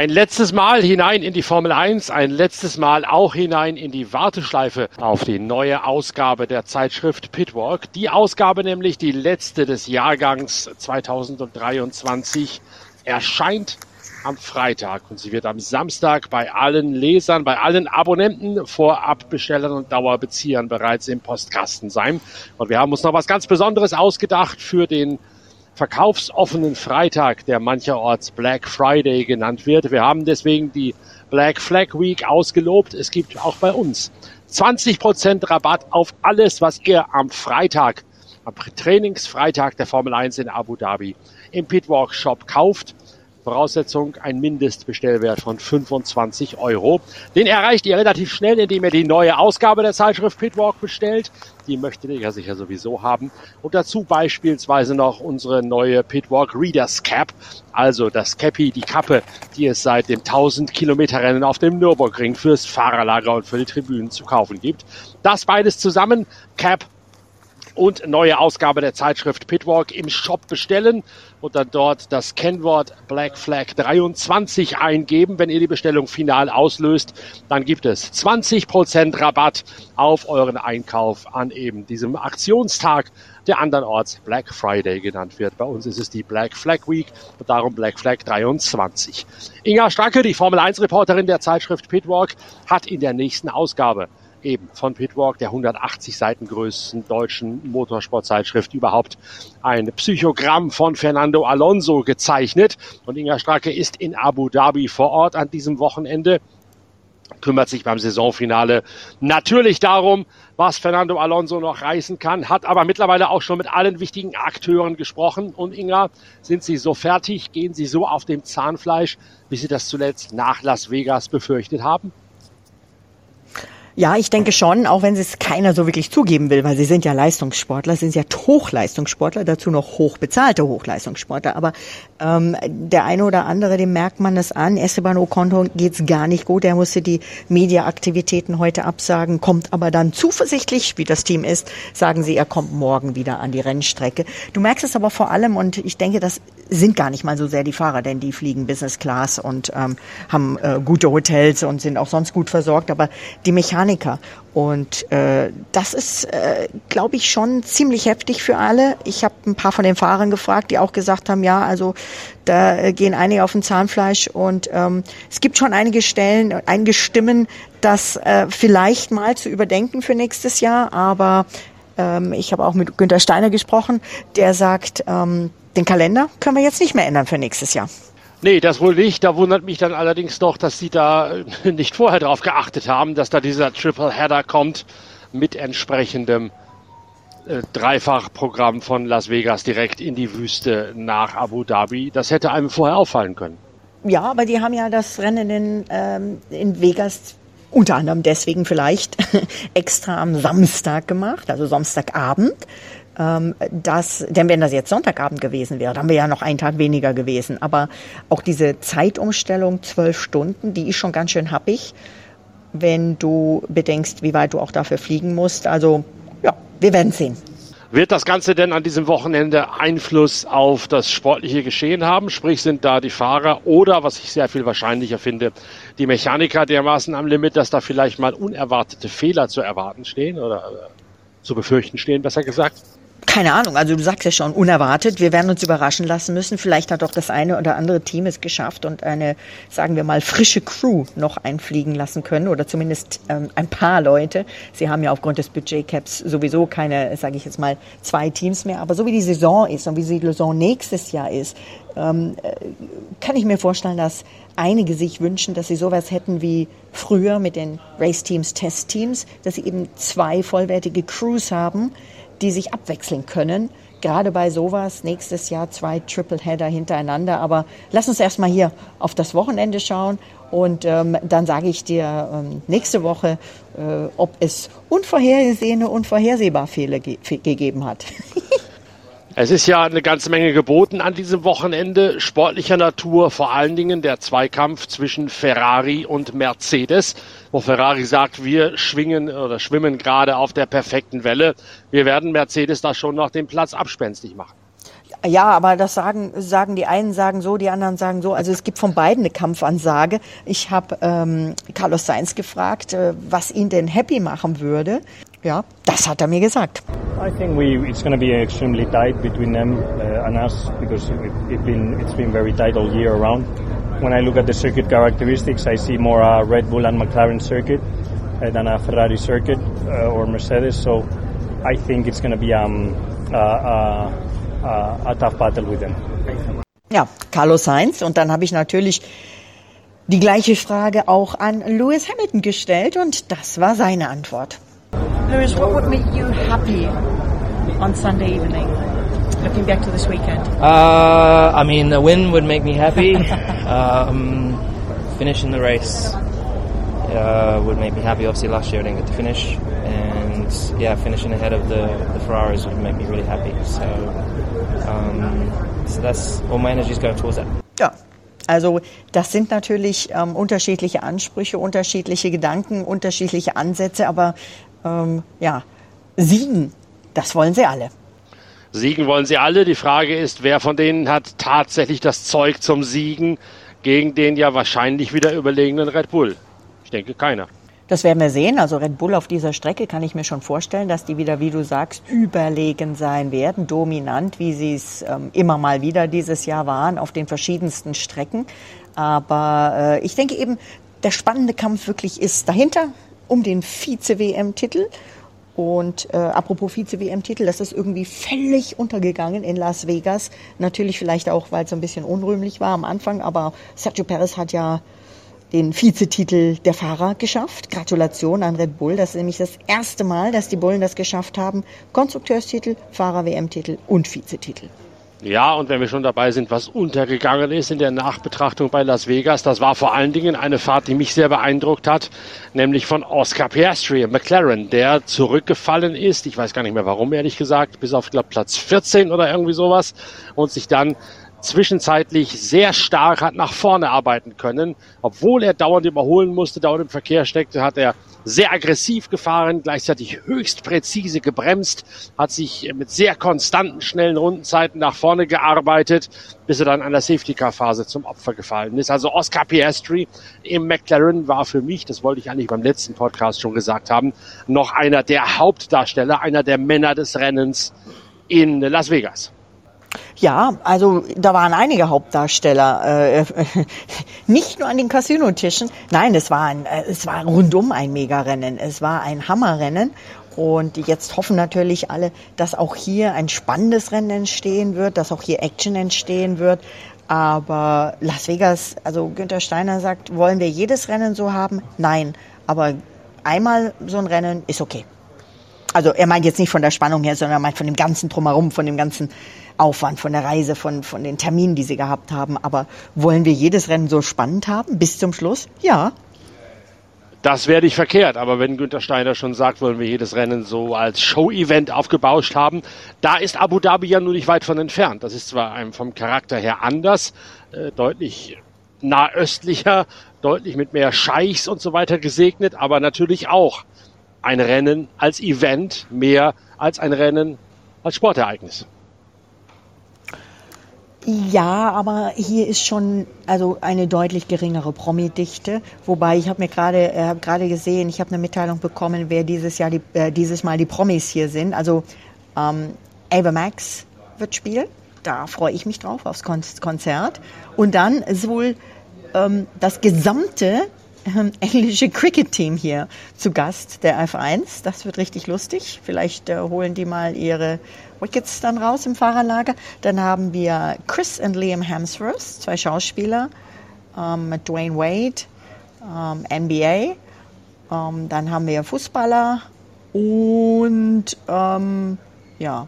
Ein letztes Mal hinein in die Formel 1, ein letztes Mal auch hinein in die Warteschleife auf die neue Ausgabe der Zeitschrift Pitwalk. Die Ausgabe nämlich, die letzte des Jahrgangs 2023, erscheint am Freitag und sie wird am Samstag bei allen Lesern, bei allen Abonnenten, Vorabbestellern und Dauerbeziehern bereits im Postkasten sein. Und wir haben uns noch was ganz Besonderes ausgedacht für den verkaufsoffenen Freitag, der mancherorts Black Friday genannt wird. Wir haben deswegen die Black Flag Week ausgelobt. Es gibt auch bei uns 20% Rabatt auf alles, was ihr am Freitag, am Trainingsfreitag der Formel 1 in Abu Dhabi im Pitwalk Shop kauft. Voraussetzung ein Mindestbestellwert von 25 Euro. Den erreicht ihr relativ schnell, indem ihr die neue Ausgabe der Zeitschrift Pitwalk bestellt. Die möchtet ihr ja sicher sowieso haben. Und dazu beispielsweise noch unsere neue Pitwalk Readers Cap, also das Cappy, die Kappe, die es seit dem 1000 Kilometer Rennen auf dem Nürburgring fürs Fahrerlager und für die Tribünen zu kaufen gibt. Das beides zusammen, Cap und neue Ausgabe der Zeitschrift Pitwalk im Shop bestellen und dann dort das Kennwort Black Flag 23 eingeben. Wenn ihr die Bestellung final auslöst, dann gibt es 20% Rabatt auf euren Einkauf an eben diesem Aktionstag, der andernorts Black Friday genannt wird. Bei uns ist es die Black Flag Week und darum Black Flag 23. Inga Stracke, die Formel 1 Reporterin der Zeitschrift Pitwalk, hat in der nächsten Ausgabe eben von Pitwalk, der 180 Seiten größten deutschen Motorsportzeitschrift überhaupt, ein Psychogramm von Fernando Alonso gezeichnet. Und Inga Stracke ist in Abu Dhabi vor Ort an diesem Wochenende kümmert sich beim Saisonfinale natürlich darum, was Fernando Alonso noch reißen kann, hat aber mittlerweile auch schon mit allen wichtigen Akteuren gesprochen. Und Inga, sind Sie so fertig? Gehen Sie so auf dem Zahnfleisch, wie Sie das zuletzt nach Las Vegas befürchtet haben? Ja, ich denke schon, auch wenn es keiner so wirklich zugeben will, weil sie sind ja Leistungssportler, sind ja Hochleistungssportler, dazu noch hochbezahlte Hochleistungssportler. Aber ähm, der eine oder andere, dem merkt man das an. Esteban Ocon geht's gar nicht gut. Er musste die Mediaaktivitäten heute absagen, kommt aber dann zuversichtlich, wie das Team ist, sagen sie, er kommt morgen wieder an die Rennstrecke. Du merkst es aber vor allem, und ich denke, das sind gar nicht mal so sehr die Fahrer, denn die fliegen Business Class und ähm, haben äh, gute Hotels und sind auch sonst gut versorgt. Aber die Mechaniker. Und äh, das ist, äh, glaube ich, schon ziemlich heftig für alle. Ich habe ein paar von den Fahrern gefragt, die auch gesagt haben, ja, also da äh, gehen einige auf den Zahnfleisch und ähm, es gibt schon einige Stellen, einige Stimmen, das äh, vielleicht mal zu überdenken für nächstes Jahr. Aber ähm, ich habe auch mit Günter Steiner gesprochen, der sagt, ähm, den Kalender können wir jetzt nicht mehr ändern für nächstes Jahr. Nee, das wohl nicht. Da wundert mich dann allerdings noch, dass sie da äh, nicht vorher darauf geachtet haben, dass da dieser Triple Header kommt mit entsprechendem äh, Dreifachprogramm von Las Vegas direkt in die Wüste nach Abu Dhabi. Das hätte einem vorher auffallen können. Ja, aber die haben ja das Rennen in, ähm, in Vegas unter anderem deswegen vielleicht extra am Samstag gemacht, also Samstagabend, ähm, dass, denn wenn das jetzt Sonntagabend gewesen wäre, dann wäre ja noch ein Tag weniger gewesen. Aber auch diese Zeitumstellung, zwölf Stunden, die ist schon ganz schön happig, wenn du bedenkst, wie weit du auch dafür fliegen musst. Also ja, wir werden sehen. Wird das Ganze denn an diesem Wochenende Einfluss auf das sportliche Geschehen haben? Sprich, sind da die Fahrer oder, was ich sehr viel wahrscheinlicher finde, die Mechaniker dermaßen am Limit, dass da vielleicht mal unerwartete Fehler zu erwarten stehen oder äh, zu befürchten stehen, besser gesagt? Keine Ahnung, also du sagst ja schon, unerwartet. Wir werden uns überraschen lassen müssen. Vielleicht hat doch das eine oder andere Team es geschafft und eine, sagen wir mal, frische Crew noch einfliegen lassen können oder zumindest ähm, ein paar Leute. Sie haben ja aufgrund des Budgetcaps sowieso keine, sage ich jetzt mal, zwei Teams mehr. Aber so wie die Saison ist und wie die Saison nächstes Jahr ist, ähm, äh, kann ich mir vorstellen, dass einige sich wünschen, dass sie sowas hätten wie früher mit den Race-Teams, Test-Teams, dass sie eben zwei vollwertige Crews haben, die sich abwechseln können. Gerade bei sowas, nächstes Jahr zwei Triple-Header hintereinander. Aber lass uns erstmal hier auf das Wochenende schauen und ähm, dann sage ich dir ähm, nächste Woche, äh, ob es unvorhergesehene, unvorhersehbar Fehler ge gegeben hat. Es ist ja eine ganze Menge geboten an diesem Wochenende, sportlicher Natur, vor allen Dingen der Zweikampf zwischen Ferrari und Mercedes, wo Ferrari sagt, wir schwingen oder schwimmen gerade auf der perfekten Welle. Wir werden Mercedes da schon noch den Platz abspenstig machen. Ja, aber das sagen, sagen die einen sagen so, die anderen sagen so. Also es gibt von beiden eine Kampfansage. Ich habe ähm, Carlos Sainz gefragt, äh, was ihn denn happy machen würde. Ja, das hat er mir gesagt. I think we it's going to be extremely tight between them uh, and us because it, it been it's been very tight all year around. When I look at the circuit characteristics, I see more a Red Bull and McLaren circuit uh, than a Ferrari circuit uh, or Mercedes. So I think it's going to be um, a tough battle with them. Ja, Carlos Sainz. Und dann habe ich natürlich die gleiche Frage auch an Lewis Hamilton gestellt und das war seine Antwort. Lewis, what would make you happy on Sunday evening? Looking back to this weekend. Uh, I mean, the win would make me happy. um, finishing the race uh, would make me happy. Obviously, last year I didn't get to finish, and yeah, finishing ahead of the, the Ferraris would make me really happy. So, um, so that's all my energy is going towards that. Ja. Also das sind natürlich ähm, unterschiedliche Ansprüche, unterschiedliche Gedanken, unterschiedliche Ansätze, aber ähm, ja, siegen, das wollen sie alle. Siegen wollen sie alle. Die Frage ist, wer von denen hat tatsächlich das Zeug zum Siegen gegen den ja wahrscheinlich wieder überlegenen Red Bull? Ich denke keiner. Das werden wir sehen. Also Red Bull auf dieser Strecke kann ich mir schon vorstellen, dass die wieder, wie du sagst, überlegen sein werden, dominant, wie sie es ähm, immer mal wieder dieses Jahr waren auf den verschiedensten Strecken. Aber äh, ich denke eben, der spannende Kampf wirklich ist dahinter um den Vize-WM-Titel. Und äh, apropos Vize-WM-Titel, das ist irgendwie völlig untergegangen in Las Vegas. Natürlich vielleicht auch, weil es so ein bisschen unrühmlich war am Anfang, aber Sergio Perez hat ja den Vizetitel der Fahrer geschafft. Gratulation an Red Bull. Das ist nämlich das erste Mal, dass die Bullen das geschafft haben. Konstrukteurstitel, Fahrer-WM-Titel und Vizetitel. Ja, und wenn wir schon dabei sind, was untergegangen ist in der Nachbetrachtung bei Las Vegas, das war vor allen Dingen eine Fahrt, die mich sehr beeindruckt hat, nämlich von Oscar Piastri, McLaren, der zurückgefallen ist. Ich weiß gar nicht mehr warum, ehrlich gesagt, bis auf, glaube Platz 14 oder irgendwie sowas und sich dann zwischenzeitlich sehr stark hat nach vorne arbeiten können. Obwohl er dauernd überholen musste, dauernd im Verkehr steckte, hat er sehr aggressiv gefahren, gleichzeitig höchst präzise gebremst, hat sich mit sehr konstanten, schnellen Rundenzeiten nach vorne gearbeitet, bis er dann an der Safety-Car-Phase zum Opfer gefallen ist. Also Oscar Piastri im McLaren war für mich, das wollte ich eigentlich beim letzten Podcast schon gesagt haben, noch einer der Hauptdarsteller, einer der Männer des Rennens in Las Vegas. Ja, also da waren einige Hauptdarsteller, äh, nicht nur an den Casino-Tischen. Nein, es war ein, äh, es war rundum ein Megarennen. Es war ein Hammerrennen. Und jetzt hoffen natürlich alle, dass auch hier ein spannendes Rennen entstehen wird, dass auch hier Action entstehen wird. Aber Las Vegas, also Günther Steiner sagt, wollen wir jedes Rennen so haben? Nein. Aber einmal so ein Rennen ist okay. Also er meint jetzt nicht von der Spannung her, sondern er meint von dem ganzen Drumherum, von dem ganzen Aufwand, von der Reise, von, von den Terminen, die sie gehabt haben. Aber wollen wir jedes Rennen so spannend haben bis zum Schluss? Ja. Das wäre nicht verkehrt, aber wenn Günther Steiner schon sagt, wollen wir jedes Rennen so als Show-Event aufgebauscht haben, da ist Abu Dhabi ja nur nicht weit von entfernt. Das ist zwar einem vom Charakter her anders, äh, deutlich nahöstlicher, deutlich mit mehr Scheichs und so weiter gesegnet, aber natürlich auch ein Rennen als Event mehr als ein Rennen als Sportereignis. Ja, aber hier ist schon also eine deutlich geringere Promi-Dichte. Wobei ich habe mir gerade äh, hab gerade gesehen, ich habe eine Mitteilung bekommen, wer dieses Jahr die, äh, dieses Mal die Promis hier sind. Also ähm, Ava Max wird spielen. Da freue ich mich drauf aufs Konzert. Und dann sowohl ähm, das gesamte ähm, englische Cricket-Team hier zu Gast, der F1. Das wird richtig lustig. Vielleicht äh, holen die mal ihre Wickets dann raus im Fahrerlager. Dann haben wir Chris und Liam Hemsworth, zwei Schauspieler, ähm, mit Dwayne Wade, ähm, NBA. Ähm, dann haben wir Fußballer und ähm, ja,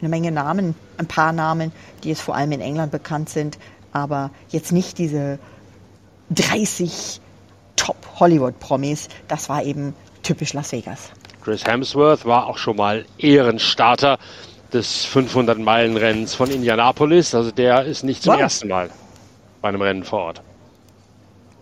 eine Menge Namen, ein paar Namen, die jetzt vor allem in England bekannt sind, aber jetzt nicht diese 30 Top-Hollywood-Promis. Das war eben typisch Las Vegas. Chris Hemsworth war auch schon mal Ehrenstarter des 500-Meilen-Rennens von Indianapolis. Also der ist nicht zum wow. ersten Mal bei einem Rennen vor Ort.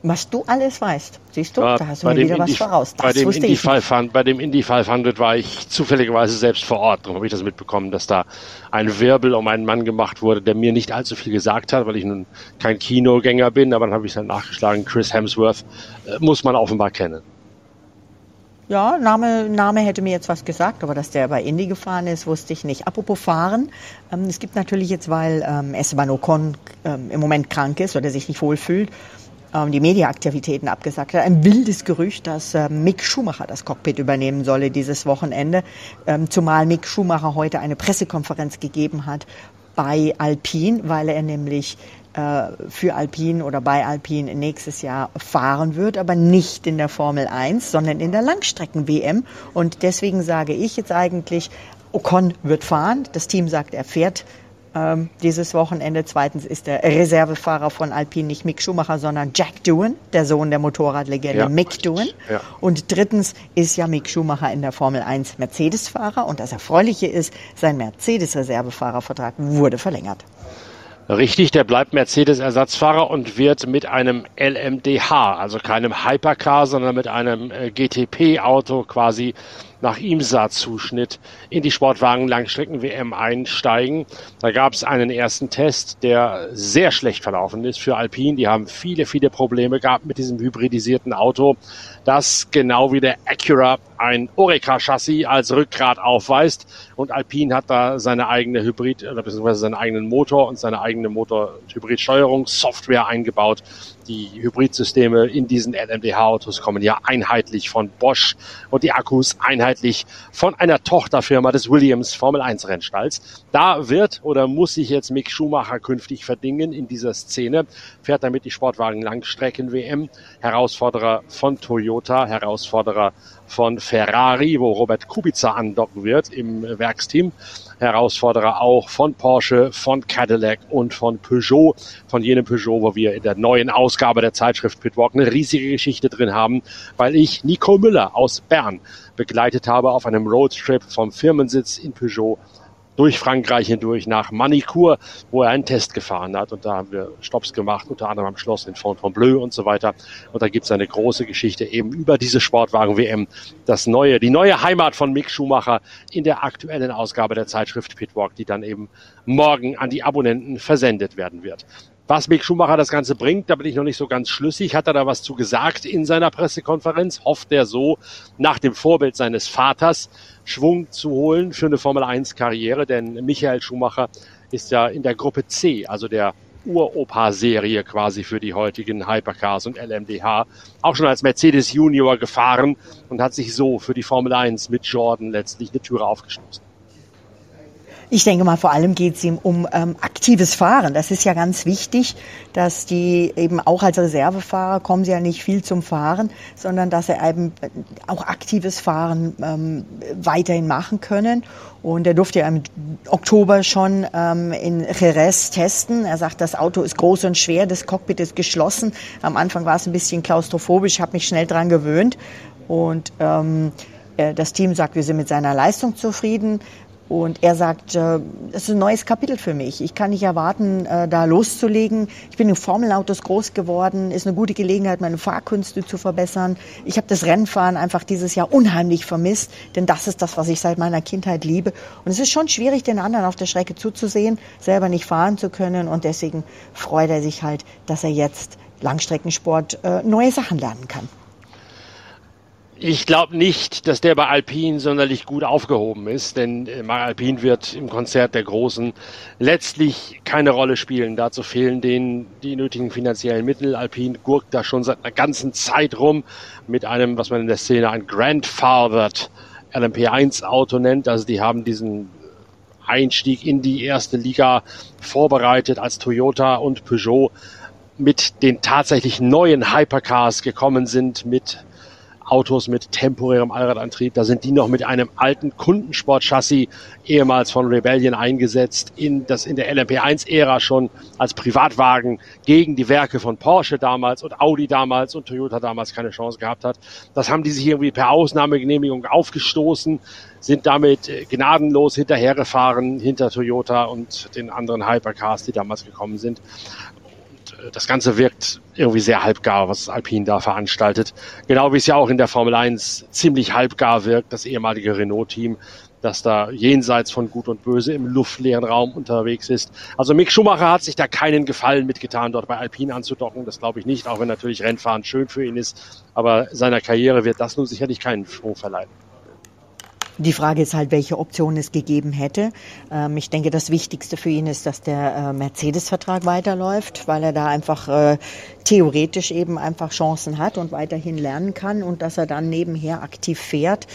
Was du alles weißt, siehst du, Ja, da hast du bei mir dem wieder was Indy- voraus. bei Das dem wusste Indy ich. nicht. 500, bei dem Indy 500 war ich zufälligerweise selbst vor Ort. Darum habe ich das mitbekommen, dass da ein Wirbel um einen Mann gemacht wurde, der mir nicht allzu viel gesagt hat, weil ich nun kein Kinogänger bin. Aber dann habe ich dann nachgeschlagen, Chris Hemsworth äh, muss man offenbar kennen. Ja, Name, Name hätte mir jetzt was gesagt, aber dass der bei Indy gefahren ist, wusste ich nicht. Apropos Fahren, ähm, es gibt natürlich jetzt, weil ähm, Esteban Ocon ähm, im Moment krank ist oder sich nicht wohlfühlt, ähm, die Mediaaktivitäten abgesagt hat. Ein wildes Gerücht, dass ähm, Mick Schumacher das Cockpit übernehmen solle dieses Wochenende, ähm, zumal Mick Schumacher heute eine Pressekonferenz gegeben hat bei Alpine, weil er nämlich äh, für Alpine oder bei Alpine nächstes Jahr fahren wird, aber nicht in der Formel 1, sondern in der Langstrecken-WM. Und deswegen sage ich jetzt eigentlich, Ocon wird fahren. Das Team sagt, er fährt ähm, dieses Wochenende. Zweitens ist der Reservefahrer von Alpine nicht Mick Schumacher, sondern Jack Doohan, der Sohn der Motorradlegende Ja, Mick. Doohan. Ja. Und drittens ist ja Mick Schumacher in der Formel 1 Mercedes-Fahrer. Und das Erfreuliche ist, sein Mercedes-Reservefahrervertrag wurde verlängert. Richtig, der bleibt Mercedes-Ersatzfahrer und wird mit einem LMDH, also keinem Hypercar, sondern mit einem äh, GTP-Auto quasi nach IMSA-Zuschnitt in die Sportwagen-Langstrecken-WM einsteigen. Da gab es einen ersten Test, der sehr schlecht verlaufen ist für Alpine. Die haben viele, viele Probleme gehabt mit diesem hybridisierten Auto, das genau wie der Acura ein Oreca-Chassis als Rückgrat aufweist. Und Alpine hat da seine eigene Hybrid, oder beziehungsweise seinen eigenen Motor und seine eigene Motor-Hybrid-Steuerungssoftware eingebaut. Die Hybridsysteme in diesen LMDH-Autos kommen ja einheitlich von Bosch und die Akkus einheitlich von einer Tochterfirma des Williams Formel 1 Rennstalls. Da wird oder muss sich jetzt Mick Schumacher künftig verdingen in dieser Szene, fährt damit die Sportwagen Langstrecken WM, Herausforderer von Toyota, Herausforderer von Ferrari, wo Robert Kubica andocken wird im Werksteam. Herausforderer auch von Porsche, von Cadillac und von Peugeot, von jenem Peugeot, wo wir in der neuen Ausgabe der Zeitschrift Pitwalk eine riesige Geschichte drin haben, weil ich Nico Müller aus Bern begleitet habe auf einem Roadtrip vom Firmensitz in Peugeot durch Frankreich hindurch nach Manicourt, wo er einen Test gefahren hat. Und da haben wir Stops gemacht, unter anderem am Schloss in Fontainebleau und so weiter. Und da gibt es eine große Geschichte eben über diese Sportwagen-WM. Das neue, die neue Heimat von Mick Schumacher in der aktuellen Ausgabe der Zeitschrift Pitwalk, die dann eben morgen an die Abonnenten versendet werden wird. Was Mick Schumacher das Ganze bringt, da bin ich noch nicht so ganz schlüssig. Hat er da was zu gesagt in seiner Pressekonferenz? Hofft er so, nach dem Vorbild seines Vaters Schwung zu holen für eine Formel 1 Karriere? Denn Michael Schumacher ist ja in der Gruppe C, also der Uropa-Serie quasi für die heutigen Hypercars und LMDH, auch schon als Mercedes Junior gefahren und hat sich so für die Formel 1 mit Jordan letztlich eine Türe aufgestoßen. Ich denke mal, vor allem geht es ihm um ähm, aktives Fahren. Das ist ja ganz wichtig, dass die eben auch als Reservefahrer kommen sie ja nicht viel zum Fahren, sondern dass sie eben auch aktives Fahren ähm, weiterhin machen können. Und er durfte ja im Oktober schon ähm, in Jerez testen. Er sagt, das Auto ist groß und schwer, das Cockpit ist geschlossen. Am Anfang war es ein bisschen klaustrophobisch, habe mich schnell dran gewöhnt. Und ähm, das Team sagt, wir sind mit seiner Leistung zufrieden. Und er sagt, äh, es ist ein neues Kapitel für mich. Ich kann nicht erwarten, äh, da loszulegen. Ich bin in Formelautos groß geworden, ist eine gute Gelegenheit, meine Fahrkünste zu verbessern. Ich habe das Rennfahren einfach dieses Jahr unheimlich vermisst, denn das ist das, was ich seit meiner Kindheit liebe. Und es ist schon schwierig, den anderen auf der Strecke zuzusehen, selber nicht fahren zu können. Und deswegen freut er sich halt, dass er jetzt Langstreckensport äh, neue Sachen lernen kann. Ich glaube nicht, dass der bei Alpine sonderlich gut aufgehoben ist, denn äh, Alpine wird im Konzert der Großen letztlich keine Rolle spielen. Dazu fehlen denen die nötigen finanziellen Mittel. Alpine gurkt da schon seit einer ganzen Zeit rum mit einem, was man in der Szene ein Grandfathered LMP1 Auto nennt. Also die haben diesen Einstieg in die erste Liga vorbereitet, als Toyota und Peugeot mit den tatsächlich neuen Hypercars gekommen sind, mit Autos mit temporärem Allradantrieb. Da sind die noch mit einem alten Kundensportchassis, ehemals von Rebellion eingesetzt, in das in der LMP1-Ära schon als Privatwagen gegen die Werke von Porsche damals und Audi damals und Toyota damals keine Chance gehabt hat. Das haben die sich irgendwie per Ausnahmegenehmigung aufgestoßen, sind damit gnadenlos hinterhergefahren hinter Toyota und den anderen Hypercars, die damals gekommen sind das Ganze wirkt irgendwie sehr halbgar, was Alpine da veranstaltet. Genau wie es ja auch in der Formel 1 ziemlich halbgar wirkt, das ehemalige Renault-Team, das da jenseits von Gut und Böse im luftleeren Raum unterwegs ist. Also Mick Schumacher hat sich da keinen Gefallen mitgetan, dort bei Alpine anzudocken. Das glaube ich nicht, auch wenn natürlich Rennfahren schön für ihn ist. Aber seiner Karriere wird das nun sicherlich keinen Schwung verleihen. Die Frage ist halt, welche Optionen es gegeben hätte. Ähm, ich denke, das Wichtigste für ihn ist, dass der äh, Mercedes-Vertrag weiterläuft, weil er da einfach äh, theoretisch eben einfach Chancen hat und weiterhin lernen kann und dass er dann nebenher aktiv fährt.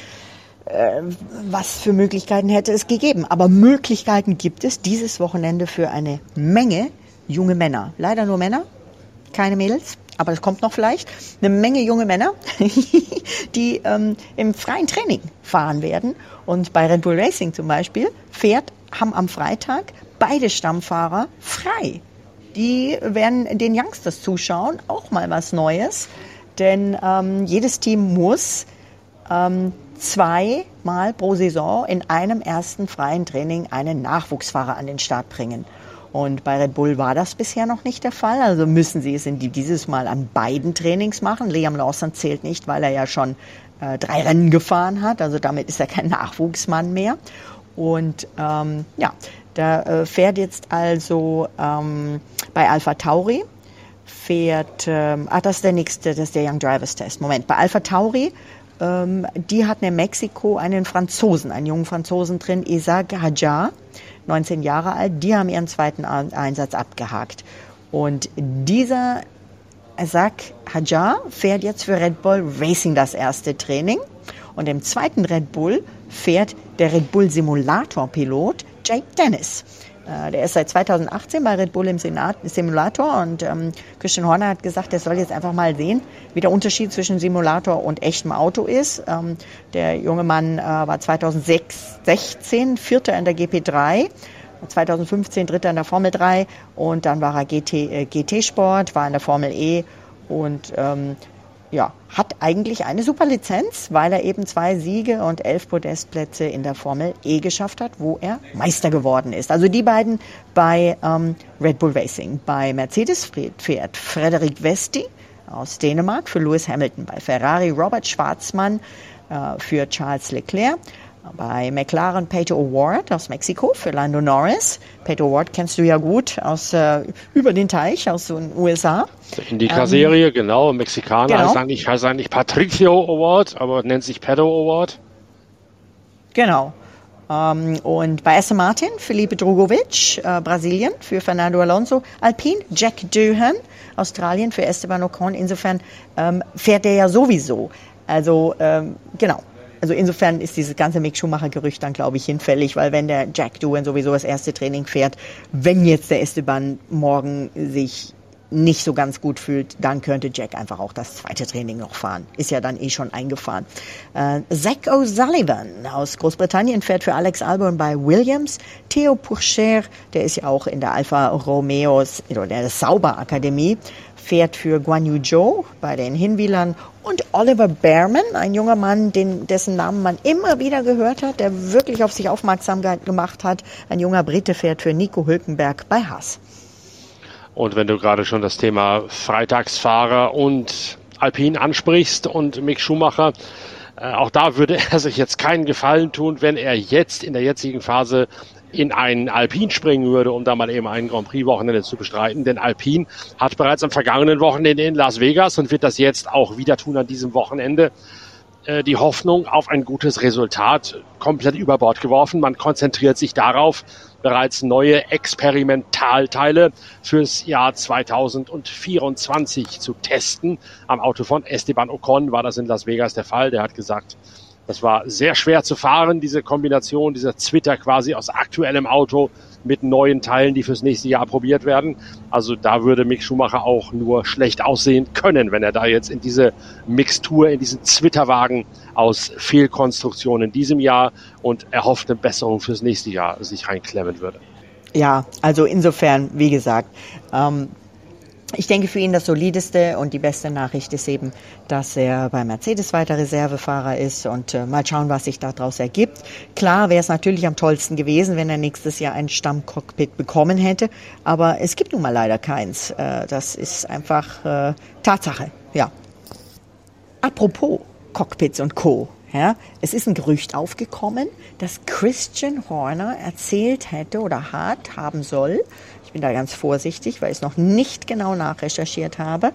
Äh, was für Möglichkeiten hätte es gegeben? Aber Möglichkeiten gibt es dieses Wochenende für eine Menge junge Männer. Leider nur Männer, keine Mädels aber es kommt noch vielleicht, eine Menge junge Männer, die ähm, im freien Training fahren werden. Und bei Red Bull Racing zum Beispiel fährt, haben am Freitag beide Stammfahrer frei. Die werden den Youngsters zuschauen, auch mal was Neues. Denn ähm, jedes Team muss ähm, zweimal pro Saison in einem ersten freien Training einen Nachwuchsfahrer an den Start bringen. Und bei Red Bull war das bisher noch nicht der Fall. Also müssen sie es in dieses Mal an beiden Trainings machen. Liam Lawson zählt nicht, weil er ja schon äh, drei Rennen gefahren hat. Also damit ist er kein Nachwuchsmann mehr. Und ähm, ja, da äh, fährt jetzt also ähm, bei Alpha Tauri fährt, ähm, ah, das ist der nächste, das ist der Young Drivers Test. Moment, bei Alpha Tauri, ähm, die hat in Mexiko einen Franzosen, einen jungen Franzosen drin, Isaac Hajar. 19 Jahre alt, die haben ihren zweiten Einsatz abgehakt. Und dieser Isaac Hajar fährt jetzt für Red Bull Racing das erste Training. Und im zweiten Red Bull fährt der Red Bull Simulator-Pilot Jake Dennis. Äh, der ist seit 2018 bei Red Bull im Senat, Simulator und ähm, Christian Horner hat gesagt, er soll jetzt einfach mal sehen, wie der Unterschied zwischen Simulator und echtem Auto ist. Ähm, der junge Mann äh, war 2016 Vierter in der GP3. 2015 Dritter in der Formel 3 und dann war er GT, äh, GT-Sport, war in der Formel E und ähm, ja, hat eigentlich eine super Lizenz, weil er eben zwei Siege und elf Podestplätze in der Formel E geschafft hat, wo er Meister geworden ist. Also die beiden bei ähm, Red Bull Racing. Bei Mercedes fährt Frederik Vesti aus Dänemark für Lewis Hamilton. Bei Ferrari Robert Schwarzmann äh, für Charles Leclerc. Bei McLaren Peter O'Ward aus Mexiko für Lando Norris. Peter O'Ward kennst du ja gut aus äh, über den Teich aus den USA. In die serie ähm, genau. Mexikaner genau. heißt, eigentlich, heißt eigentlich Patricio Award, aber nennt sich Pedro Award. Genau. Ähm, und bei Aston Martin Felipe Drogovic, äh, Brasilien für Fernando Alonso, Alpine Jack Doohan, Australien für Esteban Ocon. Insofern ähm, fährt der ja sowieso. Also ähm, genau, also insofern ist dieses ganze Mick Schumacher-Gerücht dann, glaube ich, hinfällig, weil wenn der Jack Doohan sowieso das erste Training fährt, wenn jetzt der Esteban morgen sich nicht so ganz gut fühlt, dann könnte Jack einfach auch das zweite Training noch fahren. Ist ja dann eh schon eingefahren. Äh, Zach O'Sullivan aus Großbritannien fährt für Alex Albon bei Williams. Theo Pourcher, der ist ja auch in der Alfa Romeos oder der Sauber Akademie, fährt für Guan Yu Zhou bei den Hinwilern und Oliver Behrman, ein junger Mann, den, dessen Namen man immer wieder gehört hat, der wirklich auf sich Aufmerksamkeit gemacht hat. Ein junger Brite fährt für Nico Hülkenberg bei Haas. Und wenn du gerade schon das Thema Freitagsfahrer und Alpin ansprichst und Mick Schumacher, äh, auch da würde er sich jetzt keinen Gefallen tun, wenn er jetzt in der jetzigen Phase in einen Alpin springen würde, um da mal eben ein Grand Prix-Wochenende zu bestreiten. Denn Alpin hat bereits am vergangenen Wochenende in Las Vegas und wird das jetzt auch wieder tun an diesem Wochenende äh, die Hoffnung auf ein gutes Resultat komplett über Bord geworfen. Man konzentriert sich darauf, bereits neue Experimentalteile fürs Jahr 2024 zu testen. Am Auto von Esteban Ocon war das in Las Vegas der Fall. Der hat gesagt, das war sehr schwer zu fahren, diese Kombination, dieser Zwitter quasi aus aktuellem Auto mit neuen Teilen, die fürs nächste Jahr probiert werden. Also da würde Mick Schumacher auch nur schlecht aussehen können, wenn er da jetzt in diese Mixtur, in diesen Zwitterwagen aus Fehlkonstruktionen in diesem Jahr und erhoffte Besserung fürs nächste Jahr sich reinklemmen würde. Ja, also insofern, wie gesagt, ähm, ich denke für ihn das solideste und die beste Nachricht ist eben, dass er bei Mercedes weiter Reservefahrer ist und äh, mal schauen, was sich daraus ergibt. Klar wäre es natürlich am tollsten gewesen, wenn er nächstes Jahr ein Stammcockpit bekommen hätte, aber es gibt nun mal leider keins. Äh, das ist einfach äh, Tatsache, ja. Apropos Cockpits und Co. Ja, es ist ein Gerücht aufgekommen, dass Christian Horner erzählt hätte oder hat, haben soll, ich bin da ganz vorsichtig, weil ich es noch nicht genau nachrecherchiert habe,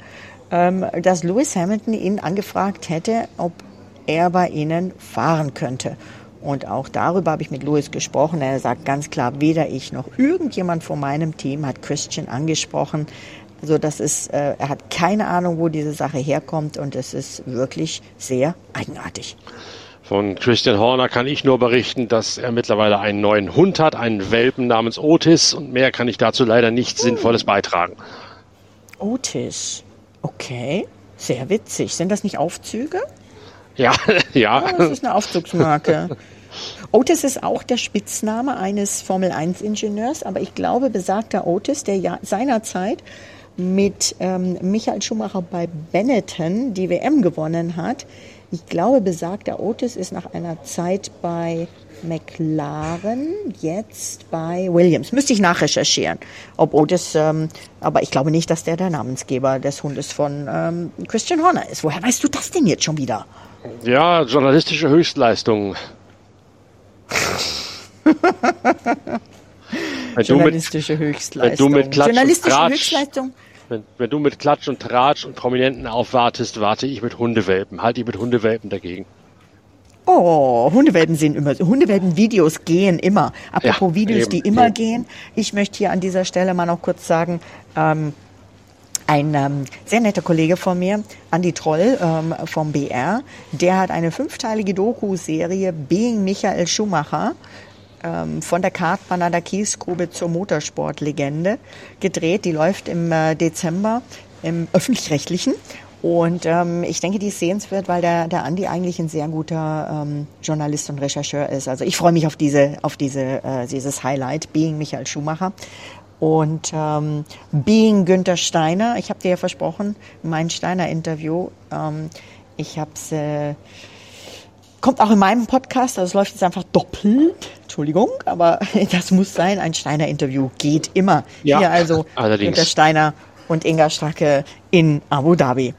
ähm, dass Lewis Hamilton ihn angefragt hätte, ob er bei ihnen fahren könnte. Und auch darüber habe ich mit Lewis gesprochen. Er sagt ganz klar, weder ich noch irgendjemand von meinem Team hat Christian angesprochen. Also das ist, äh, er hat keine Ahnung, wo diese Sache herkommt und es ist wirklich sehr eigenartig. Von Christian Horner kann ich nur berichten, dass er mittlerweile einen neuen Hund hat, einen Welpen namens Otis und mehr kann ich dazu leider nichts Sinnvolles beitragen. Otis, okay, sehr witzig. Sind das nicht Aufzüge? Ja, ja. Oh, das ist eine Aufzugsmarke. Otis ist auch der Spitzname eines Formel-1-Ingenieurs, aber ich glaube, besagter Otis, der ja seinerzeit mit ähm, Michael Schumacher bei Benetton die WM gewonnen hat. Ich glaube, besagter Otis ist nach einer Zeit bei McLaren jetzt bei Williams. Müsste ich nachrecherchieren, ob Otis, ähm, aber ich glaube nicht, dass der der Namensgeber des Hundes von ähm, Christian Horner ist. Woher weißt du das denn jetzt schon wieder? Ja, journalistische Höchstleistung. Journalistische Höchstleistung. Wenn du mit Klatsch Journalistische Höchstleistung. Wenn, wenn, du mit Klatsch und Tratsch und Prominenten aufwartest, warte ich mit Hundewelpen. Halte ich mit Hundewelpen dagegen. Oh, Hundewelpen sehen immer, Hundewelpen-Videos gehen immer. Apropos ja, Videos, eben, die immer eben. gehen. Ich möchte hier an dieser Stelle mal noch kurz sagen, ähm, ein ähm, sehr netter Kollege von mir, Andi Troll ähm, vom BR, der hat eine fünfteilige Doku-Serie Being Michael Schumacher ähm, von der Kartbahn an der Kiesgrube zur Motorsportlegende gedreht. Die läuft im äh, Dezember im öffentlich-rechtlichen. Und ähm, ich denke, die ist sehenswert, weil der, der Andi eigentlich ein sehr guter ähm, Journalist und Rechercheur ist. Also ich freue mich auf diese, auf diese, äh, dieses Highlight, Being Michael Schumacher. Und ähm, Being Günther Steiner, ich habe dir ja versprochen, mein Steiner-Interview, ähm, ich habe es äh, Kommt auch in meinem Podcast, also es läuft jetzt einfach doppelt. Entschuldigung, aber das muss sein. Ein Steiner-Interview geht immer. Ja, Hier also allerdings. Günter Steiner und Inga Stracke in Abu Dhabi.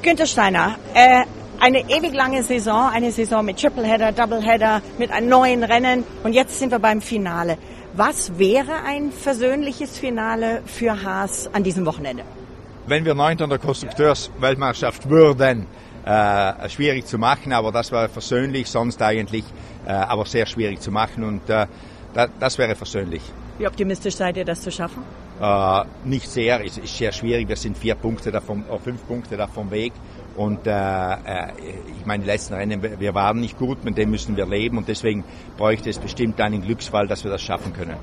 Günter Steiner, äh, eine ewig lange Saison, eine Saison mit Tripleheader, Doubleheader, mit einem neuen Rennen und jetzt sind wir beim Finale. Was wäre ein versöhnliches Finale für Haas an diesem Wochenende? Wenn wir Neunter in der Konstrukteursweltmeisterschaft würden, äh, schwierig zu machen, aber das wäre versöhnlich, sonst eigentlich äh, aber sehr schwierig zu machen und äh, da, das wäre versöhnlich. Wie optimistisch seid ihr, das zu schaffen? Äh, nicht sehr, es ist sehr schwierig. Wir sind vier Punkte davon, äh, fünf Punkte davon weg. Und äh, äh, ich meine, die letzten Rennen, wir waren nicht gut, mit dem müssen wir leben und deswegen bräuchte es bestimmt einen Glücksfall, dass wir das schaffen können.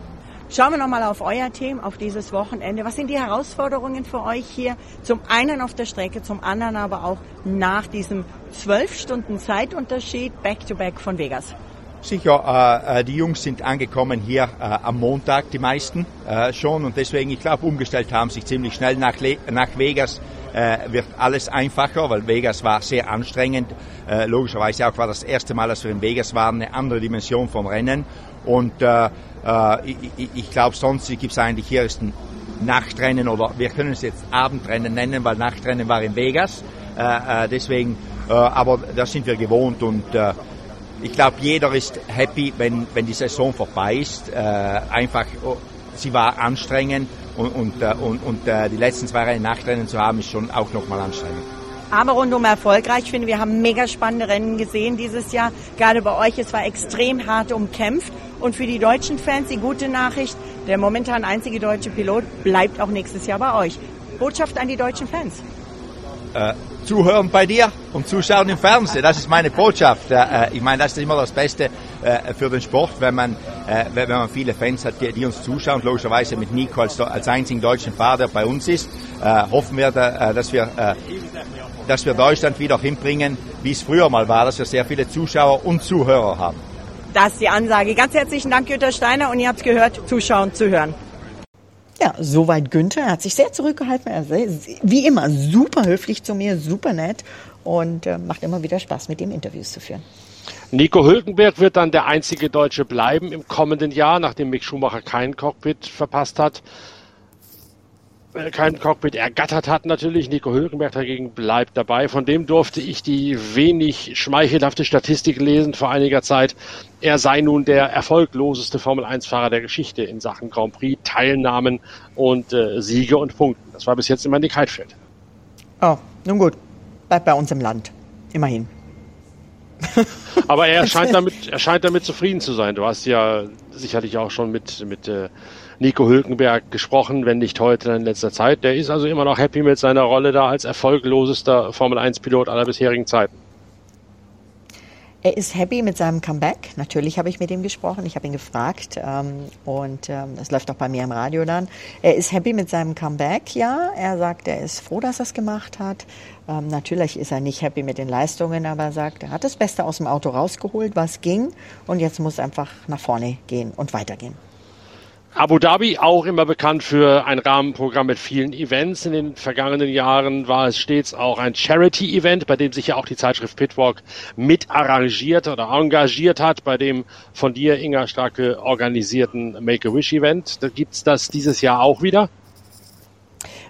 Schauen wir nochmal auf euer Team, auf dieses Wochenende. Was sind die Herausforderungen für euch hier? Zum einen auf der Strecke, zum anderen aber auch nach diesem zwölf Stunden Zeitunterschied Back-to-Back -back von Vegas. Sicher, äh, äh, die Jungs sind angekommen hier äh, am Montag, die meisten äh, schon. Und deswegen, ich glaube, umgestellt haben sich ziemlich schnell nach, Le nach Vegas. Äh, wird alles einfacher, weil Vegas war sehr anstrengend. Äh, logischerweise auch war das erste Mal, dass wir in Vegas waren, eine andere Dimension vom Rennen. Und äh, äh, ich, glaube, sonst gibt es eigentlich hier ist ein Nachtrennen oder wir können es jetzt Abendrennen nennen, weil Nachtrennen war in Vegas. Äh, äh, deswegen, aber das sind wir gewohnt und ich glaube, jeder ist happy, wenn, wenn die Saison vorbei ist. Einfach, oh, sie war anstrengend und, und, und, und die letzten zwei Rennen Nachtrennen zu haben, ist schon auch nochmal anstrengend aber rundum erfolgreich. Ich finde, wir haben mega spannende Rennen gesehen dieses Jahr. Gerade bei euch, es war extrem hart umkämpft. Und für die deutschen Fans die gute Nachricht, der momentan einzige deutsche Pilot bleibt auch nächstes Jahr bei euch. Botschaft an die deutschen Fans. Äh, zuhören bei dir und zuschauen im Fernsehen. Das ist meine Botschaft. Äh, ich meine, das ist immer das Beste äh, für den Sport, wenn man, äh, wenn man viele Fans hat, die, uns zuschauen. Logischerweise mit Nico als, als einzigen deutschen Fahrer, der bei uns ist, äh, hoffen wir, da, äh, dass wir dass wir Deutschland wieder hinbringen, wie es früher mal war, dass wir sehr viele Zuschauer und Zuhörer haben. Das ist die Ansage. Ganz herzlichen Dank, Jutta Steiner. Und ihr habt gehört, zuschauen, zuhören. Ja, soweit Günther. Er hat sich sehr zurückgehalten. Er ist wie immer super höflich zu mir, super nett und äh, macht immer wieder Spaß, mit ihm Interviews zu führen. Nico Hülkenberg wird dann der einzige Deutsche bleiben im kommenden Jahr, nachdem Mick Schumacher kein Cockpit verpasst hat. Kein Cockpit ergattert hat natürlich. Nico Hülkenberg dagegen bleibt dabei. Von dem durfte ich die wenig schmeichelhafte Statistik lesen vor einiger Zeit. Er sei nun der erfolgloseste Formel-1-Fahrer der Geschichte in Sachen Grand Prix, Teilnahmen und äh, Siege und Punkten. Das war bis jetzt immer Nick Heidfeld. Oh, nun gut. Bleibt bei uns im Land. Immerhin. Aber er scheint damit, er scheint damit zufrieden zu sein. Du hast ja sicherlich auch schon mit, mit äh, Nico Hülkenberg gesprochen, wenn nicht heute, dann in letzter Zeit. Der ist also immer noch happy mit seiner Rolle da als erfolglosester Formel 1 Pilot aller bisherigen Zeiten. Er ist happy mit seinem Comeback. Natürlich habe ich mit ihm gesprochen. Ich habe ihn gefragt ähm, und ähm, das läuft auch bei mir im Radio dann. Er ist happy mit seinem Comeback, ja. Er sagt, er ist froh, dass er es gemacht hat. Ähm, natürlich ist er nicht happy mit den Leistungen, aber er sagt, er hat das Beste aus dem Auto rausgeholt, was ging und jetzt muss einfach nach vorne gehen und weitergehen. Abu Dhabi auch immer bekannt für ein Rahmenprogramm mit vielen Events. In den vergangenen Jahren war es stets auch ein Charity-Event, bei dem sich ja auch die Zeitschrift Pitwalk mit arrangiert oder engagiert hat, bei dem von dir, Inga Starke, organisierten Make-A-Wish-Event. Da gibt's das dieses Jahr auch wieder?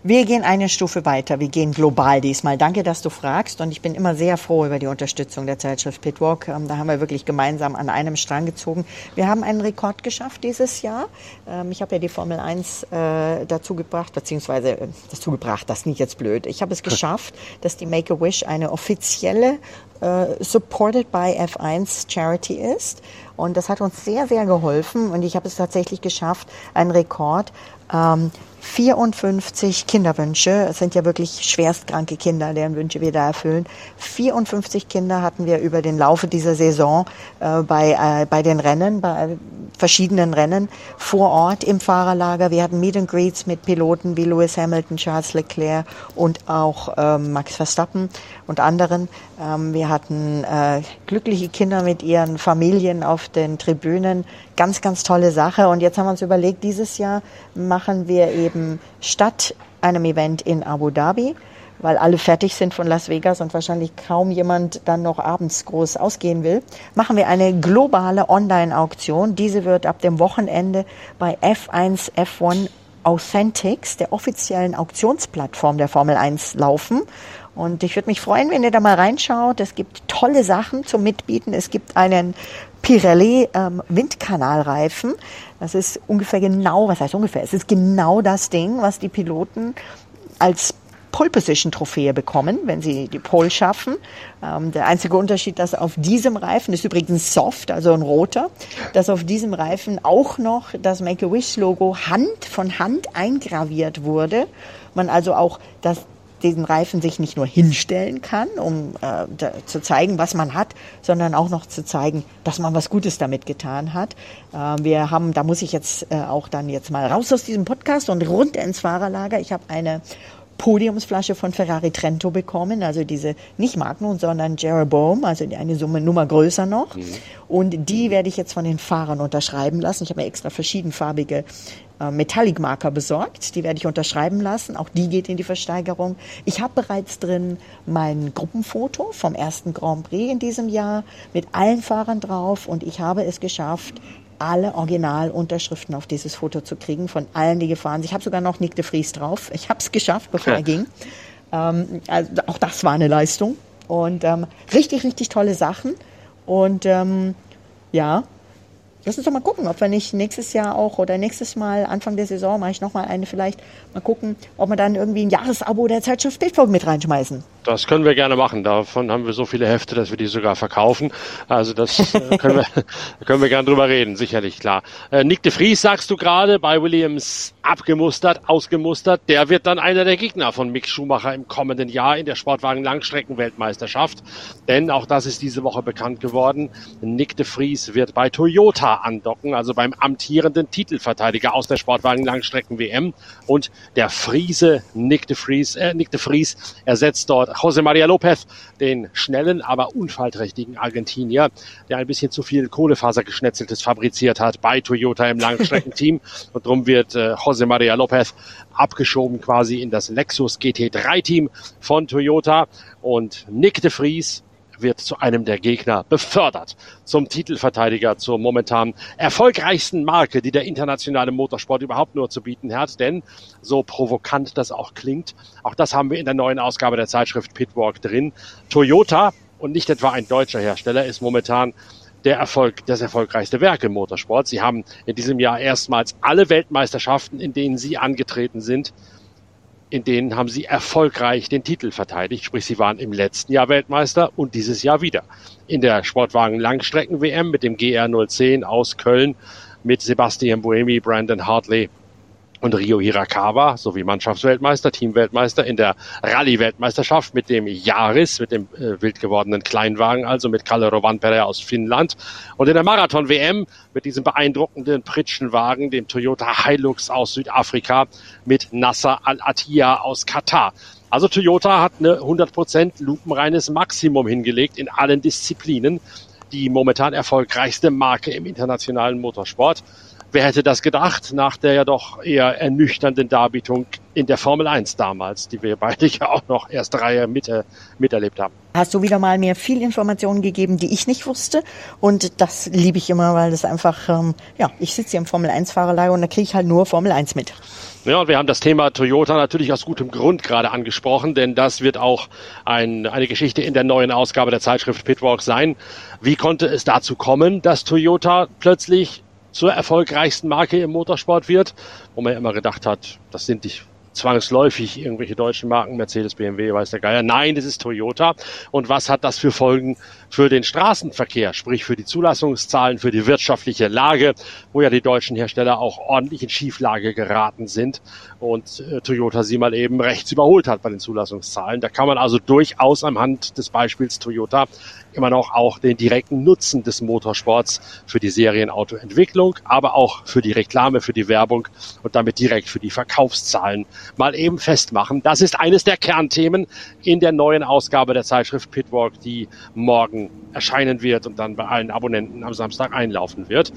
Wir gehen eine Stufe weiter. Wir gehen global diesmal. Danke, dass du fragst. Und ich bin immer sehr froh über die Unterstützung der Zeitschrift Pitwalk. Ähm, da haben wir wirklich gemeinsam an einem Strang gezogen. Wir haben einen Rekord geschafft dieses Jahr. Ähm, ich habe ja die Formel 1 äh, dazu gebracht, beziehungsweise äh, dazu gebracht, das ist nicht jetzt blöd. Ich habe es geschafft, dass die Make-A-Wish eine offizielle äh, supported by F1 Charity ist. Und das hat uns sehr, sehr geholfen. Und ich habe es tatsächlich geschafft, einen Rekord ähm, 54 Kinderwünsche. Es sind ja wirklich schwerstkranke Kinder, deren Wünsche wir da erfüllen. 54 Kinder hatten wir über den Laufe dieser Saison äh, bei, äh, bei den Rennen, bei verschiedenen Rennen vor Ort im Fahrerlager. Wir hatten Meet and Greets mit Piloten wie Lewis Hamilton, Charles Leclerc und auch äh, Max Verstappen und anderen. Ähm, wir hatten äh, glückliche Kinder mit ihren Familien auf den Tribünen. Ganz, ganz tolle Sache. Und jetzt haben wir uns überlegt, dieses Jahr machen wir eben statt einem Event in Abu Dhabi, weil alle fertig sind von Las Vegas und wahrscheinlich kaum jemand dann noch abends groß ausgehen will, machen wir eine globale Online-Auktion. Diese wird ab dem Wochenende bei F1 F1 Authentics, der offiziellen Auktionsplattform der Formel 1, laufen. Und ich würde mich freuen, wenn ihr da mal reinschaut. Es gibt tolle Sachen zum Mitbieten. Es gibt einen Pirelli ähm, Windkanalreifen. Das ist ungefähr genau, was heißt ungefähr? Es ist genau das Ding, was die Piloten als Pole Position Trophäe bekommen, wenn sie die Pole schaffen. Ähm, der einzige Unterschied, dass auf diesem Reifen, ist übrigens soft, also ein roter, dass auf diesem Reifen auch noch das Make-A-Wish Logo Hand von Hand eingraviert wurde. Man also auch das diesen Reifen sich nicht nur hinstellen kann, um äh, da, zu zeigen, was man hat, sondern auch noch zu zeigen, dass man was Gutes damit getan hat. Äh, wir haben, da muss ich jetzt äh, auch dann jetzt mal raus aus diesem Podcast und runter ins Fahrerlager. Ich habe eine Podiumsflasche von Ferrari Trento bekommen, also diese nicht Magnum, sondern Jeroboam, also eine Summe Nummer größer noch. Mhm. Und die werde ich jetzt von den Fahrern unterschreiben lassen. Ich habe mir extra verschiedenfarbige Metallic Marker besorgt. Die werde ich unterschreiben lassen. Auch die geht in die Versteigerung. Ich habe bereits drin mein Gruppenfoto vom ersten Grand Prix in diesem Jahr mit allen Fahrern drauf und ich habe es geschafft, alle Originalunterschriften auf dieses Foto zu kriegen von allen, die gefahren sind. Ich habe sogar noch Nick de Vries drauf. Ich habe es geschafft, bevor er ging. Ähm, also auch das war eine Leistung. Und ähm, richtig, richtig tolle Sachen. Und ähm, ja, Lass uns doch mal gucken, ob wir nicht nächstes Jahr auch oder nächstes Mal, Anfang der Saison, mache ich nochmal eine vielleicht, mal gucken, ob wir dann irgendwie ein Jahresabo der Zeitschrift Bitburg mit reinschmeißen. Das können wir gerne machen. Davon haben wir so viele Hefte, dass wir die sogar verkaufen. Also das äh, können wir, können wir gerne drüber reden, sicherlich, klar. Äh, Nick de Vries sagst du gerade, bei Williams abgemustert, ausgemustert. Der wird dann einer der Gegner von Mick Schumacher im kommenden Jahr in der Sportwagen Langstreckenweltmeisterschaft. Denn auch das ist diese Woche bekannt geworden. Nick de Vries wird bei Toyota andocken, also beim amtierenden Titelverteidiger aus der Sportwagen Langstrecken WM. Und der Friese Nick de Vries, äh, Nick de Vries ersetzt dort José María López, den schnellen, aber unfallträchtigen Argentinier, der ein bisschen zu viel Kohlefasergeschnetzeltes fabriziert hat bei Toyota im Langstreckenteam. Und darum wird äh, José María López abgeschoben quasi in das Lexus GT3-Team von Toyota. Und Nick de Vries, wird zu einem der Gegner befördert zum Titelverteidiger, zur momentan erfolgreichsten Marke, die der internationale Motorsport überhaupt nur zu bieten hat. Denn so provokant das auch klingt, auch das haben wir in der neuen Ausgabe der Zeitschrift Pitwalk drin. Toyota und nicht etwa ein deutscher Hersteller ist momentan der Erfolg, das erfolgreichste Werk im Motorsport. Sie haben in diesem Jahr erstmals alle Weltmeisterschaften, in denen sie angetreten sind, in denen haben sie erfolgreich den Titel verteidigt. Sprich, sie waren im letzten Jahr Weltmeister und dieses Jahr wieder. In der Sportwagen Langstrecken WM mit dem GR 010 aus Köln mit Sebastian Buemi, Brandon Hartley und Rio Hirakawa sowie Mannschaftsweltmeister, Teamweltmeister in der Rallye-Weltmeisterschaft mit dem Yaris, mit dem äh, wild gewordenen Kleinwagen, also mit Kalle Rovanperä aus Finnland und in der Marathon-WM mit diesem beeindruckenden Pritschenwagen, dem Toyota Hilux aus Südafrika mit Nasser Al-Attiyah aus Katar. Also Toyota hat eine 100% lupenreines Maximum hingelegt in allen Disziplinen. Die momentan erfolgreichste Marke im internationalen Motorsport. Wer hätte das gedacht nach der ja doch eher ernüchternden Darbietung in der Formel 1 damals, die wir beide ja auch noch erste Reihe mit, miterlebt haben. Hast du wieder mal mir viel Informationen gegeben, die ich nicht wusste. Und das liebe ich immer, weil das einfach, ähm, ja, ich sitze hier im Formel 1-Fahrerlager und da kriege ich halt nur Formel 1 mit. Ja, und wir haben das Thema Toyota natürlich aus gutem Grund gerade angesprochen, denn das wird auch ein, eine Geschichte in der neuen Ausgabe der Zeitschrift Pitwalk sein. Wie konnte es dazu kommen, dass Toyota plötzlich zur erfolgreichsten Marke im Motorsport wird, wo man ja immer gedacht hat, das sind die zwangsläufig irgendwelche deutschen Marken, Mercedes, BMW, weiß der Geier. Nein, das ist Toyota. Und was hat das für Folgen für den Straßenverkehr, sprich für die Zulassungszahlen, für die wirtschaftliche Lage, wo ja die deutschen Hersteller auch ordentlich in Schieflage geraten sind und äh, Toyota sie mal eben rechts überholt hat bei den Zulassungszahlen. Da kann man also durchaus anhand des Beispiels Toyota immer noch auch den direkten Nutzen des Motorsports für die Serienautoentwicklung, aber auch für die Reklame, für die Werbung und damit direkt für die Verkaufszahlen mal eben festmachen. Das ist eines der Kernthemen in der neuen Ausgabe der Zeitschrift Pitwalk, die morgen erscheinen wird und dann bei allen Abonnenten am Samstag einlaufen wird. Äh,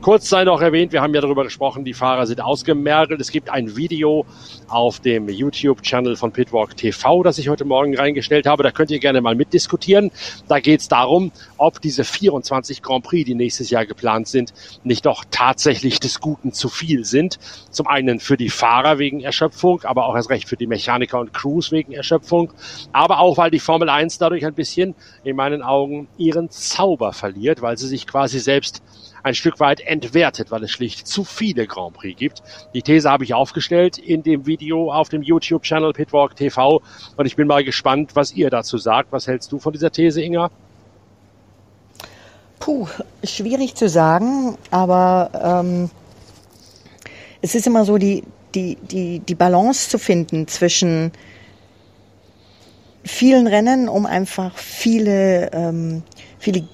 kurz sei noch erwähnt, wir haben ja darüber gesprochen, die Fahrer sind ausgemergelt. Es gibt ein Video auf dem YouTube-Channel von Pitwalk TV, das ich heute Morgen reingestellt habe. Da könnt ihr gerne mal mitdiskutieren. Da geht es darum, ob diese 24 Grand Prix, die nächstes Jahr geplant sind, nicht doch tatsächlich des Guten zu viel sind. Zum einen für die Fahrer wegen Erschöpfung, aber auch erst recht für die Mechaniker und Crews wegen Erschöpfung, aber auch weil die Formel 1 dadurch ein bisschen in meinen Augen ihren Zauber verliert, weil sie sich quasi selbst ein Stück weit entwertet, weil es schlicht zu viele Grand Prix gibt. Die These habe ich aufgestellt in dem Video auf dem YouTube-Channel Pitwalk TV und ich bin mal gespannt, was ihr dazu sagt. Was hältst du von dieser These, Inga? Puh, schwierig zu sagen, aber ähm, es ist immer so die, die, die, die Balance zu finden zwischen vielen Rennen, um einfach viele, ähm, viele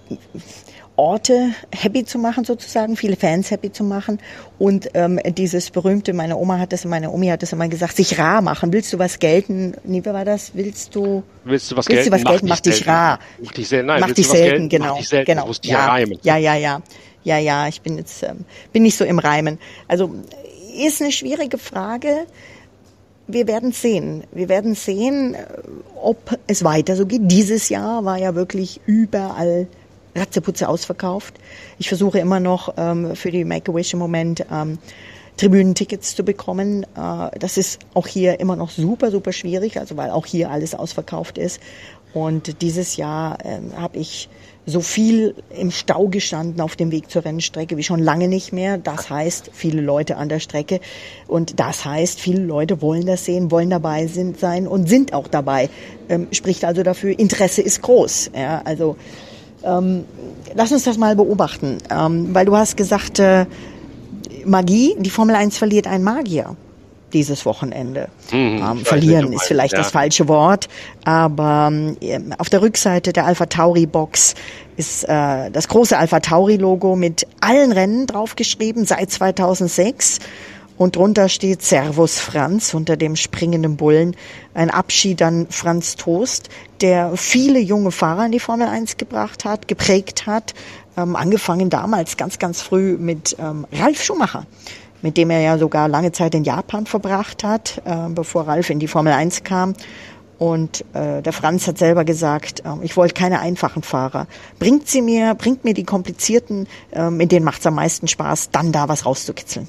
Orte happy zu machen sozusagen, viele Fans happy zu machen und ähm, dieses berühmte, meine Oma hat das, meine Omi hat das immer gesagt, sich rar machen. Willst du was gelten? Nee, wie war das? Willst du? Willst du was willst gelten? Du was gelten? Mach, dich rar. Mach dich selten. Nein, mach dich selten, genau. Mach dich selten. Genau. Du musst ja, reimen. Ja, ja, ja, ja, ja. Ich bin jetzt ähm, bin nicht so im Reimen. Also ist eine schwierige Frage wir werden sehen. Wir werden sehen, ob es weiter so geht. Dieses Jahr war ja wirklich überall Ratzeputze ausverkauft. Ich versuche immer noch ähm, für die Make-A-Wish im Moment ähm, Tribünentickets zu bekommen. Äh, das ist auch hier immer noch super, super schwierig, also weil auch hier alles ausverkauft ist. Und dieses Jahr ähm, habe ich so viel im Stau gestanden auf dem Weg zur Rennstrecke wie schon lange nicht mehr. Das heißt, viele Leute an der Strecke. Und das heißt, viele Leute wollen das sehen, wollen dabei sind, sein und sind auch dabei. Ähm, spricht also dafür, Interesse ist groß. Ja, also ähm, lass uns das mal beobachten. Ähm, weil du hast gesagt, äh, Magie, die Formel 1 verliert einen Magier dieses Wochenende. Mhm, ähm, verlieren ist vielleicht ja. das falsche Wort, aber ähm, auf der Rückseite der Alpha Tauri Box ist äh, das große Alpha Tauri Logo mit allen Rennen draufgeschrieben seit 2006 und drunter steht Servus Franz unter dem springenden Bullen. Ein Abschied an Franz Toast, der viele junge Fahrer in die Formel 1 gebracht hat, geprägt hat, ähm, angefangen damals ganz, ganz früh mit ähm, Ralf Schumacher mit dem er ja sogar lange Zeit in Japan verbracht hat, äh, bevor Ralf in die Formel 1 kam. Und äh, der Franz hat selber gesagt, äh, ich wollte keine einfachen Fahrer. Bringt sie mir, bringt mir die komplizierten, äh, mit denen macht es am meisten Spaß, dann da was rauszukitzeln.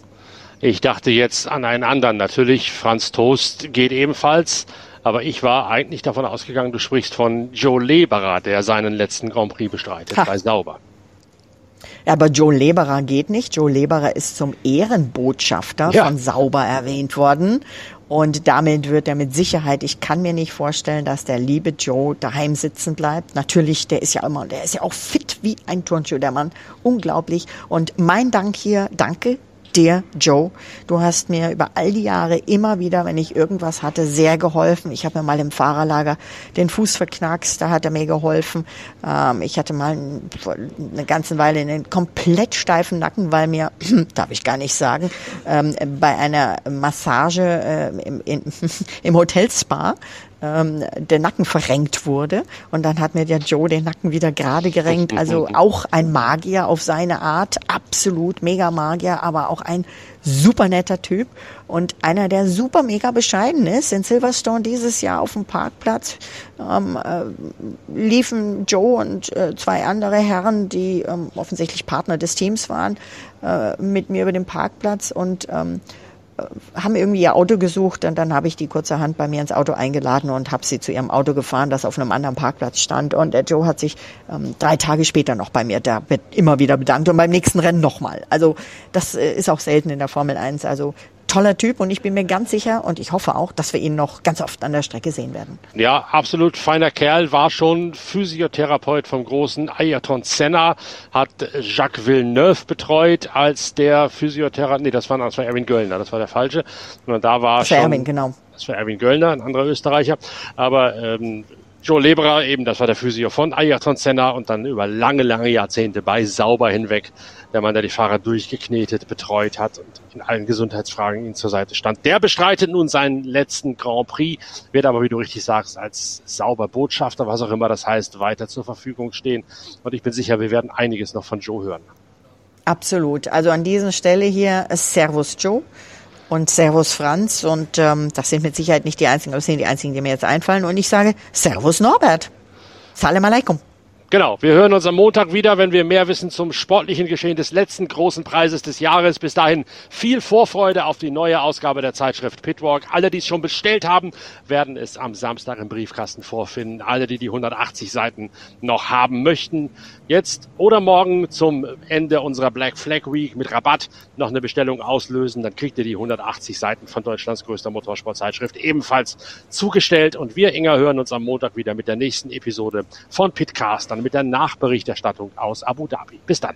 Ich dachte jetzt an einen anderen. Natürlich, Franz Toast geht ebenfalls. Aber ich war eigentlich davon ausgegangen, du sprichst von Joe Leberer, der seinen letzten Grand Prix bestreitet ha. bei Sauber. Ja, aber Joe Leberer geht nicht. Joe Leberer ist zum Ehrenbotschafter ja. von Sauber erwähnt worden. Und damit wird er mit Sicherheit, ich kann mir nicht vorstellen, dass der liebe Joe daheim sitzen bleibt. Natürlich, der ist ja immer, der ist ja auch fit wie ein Turnschuh, der Mann. Unglaublich. Und mein Dank hier, danke dir, Joe. Du hast mir über all die Jahre immer wieder, wenn ich irgendwas hatte, sehr geholfen. Ich habe mir mal im Fahrerlager den Fuß verknackst, da hat er mir geholfen. Ähm, ich hatte mal eine ganze Weile einen komplett steifen Nacken, weil mir, darf ich gar nicht sagen, ähm, bei einer Massage äh, im, in, im Hotel Spa ähm, der Nacken verrenkt wurde. Und dann hat mir der Joe den Nacken wieder gerade gerenkt. Also auch ein Magier auf seine Art, absolut mega Magier, aber auch ein super netter Typ und einer, der super mega bescheiden ist. In Silverstone dieses Jahr auf dem Parkplatz ähm, äh, liefen Joe und äh, zwei andere Herren, die ähm, offensichtlich Partner des Teams waren, äh, mit mir über den Parkplatz und ähm, haben irgendwie ihr Auto gesucht und dann habe ich die kurzerhand bei mir ins Auto eingeladen und habe sie zu ihrem Auto gefahren, das auf einem anderen Parkplatz stand. Und der Joe hat sich ähm, drei Tage später noch bei mir da immer wieder bedankt und beim nächsten Rennen nochmal. Also das äh, ist auch selten in der Formel 1. Also toller Typ und ich bin mir ganz sicher und ich hoffe auch, dass wir ihn noch ganz oft an der Strecke sehen werden. Ja, absolut feiner Kerl, war schon Physiotherapeut vom großen Ayrton Senna, hat Jacques Villeneuve betreut als der Physiotherapeut, nee, das war, das war Erwin Göllner, das war der falsche, und da war das war schon, Erwin, genau. Das war Erwin Göllner, ein anderer Österreicher, aber ähm, Joe Leberer, eben, das war der Physio von Ayrton Senna und dann über lange, lange Jahrzehnte bei Sauber hinweg, der Mann, der die Fahrer durchgeknetet, betreut hat und in allen Gesundheitsfragen ihnen zur Seite stand. Der bestreitet nun seinen letzten Grand Prix, wird aber, wie du richtig sagst, als sauber Botschafter, was auch immer das heißt, weiter zur Verfügung stehen. Und ich bin sicher, wir werden einiges noch von Joe hören. Absolut. Also an dieser Stelle hier Servus Joe und Servus Franz. Und ähm, das sind mit Sicherheit nicht die einzigen, aber das sind die einzigen, die mir jetzt einfallen. Und ich sage Servus Norbert. Salam alaikum. Genau, wir hören uns am Montag wieder, wenn wir mehr wissen zum sportlichen Geschehen des letzten großen Preises des Jahres. Bis dahin viel Vorfreude auf die neue Ausgabe der Zeitschrift Pitwalk. Alle, die es schon bestellt haben, werden es am Samstag im Briefkasten vorfinden. Alle, die die 180 Seiten noch haben möchten, jetzt oder morgen zum Ende unserer Black Flag Week mit Rabatt noch eine Bestellung auslösen. Dann kriegt ihr die 180 Seiten von Deutschlands größter Motorsportzeitschrift ebenfalls zugestellt. Und wir, Inga, hören uns am Montag wieder mit der nächsten Episode von Pitcast. Dann mit der Nachberichterstattung aus Abu Dhabi. Bis dann.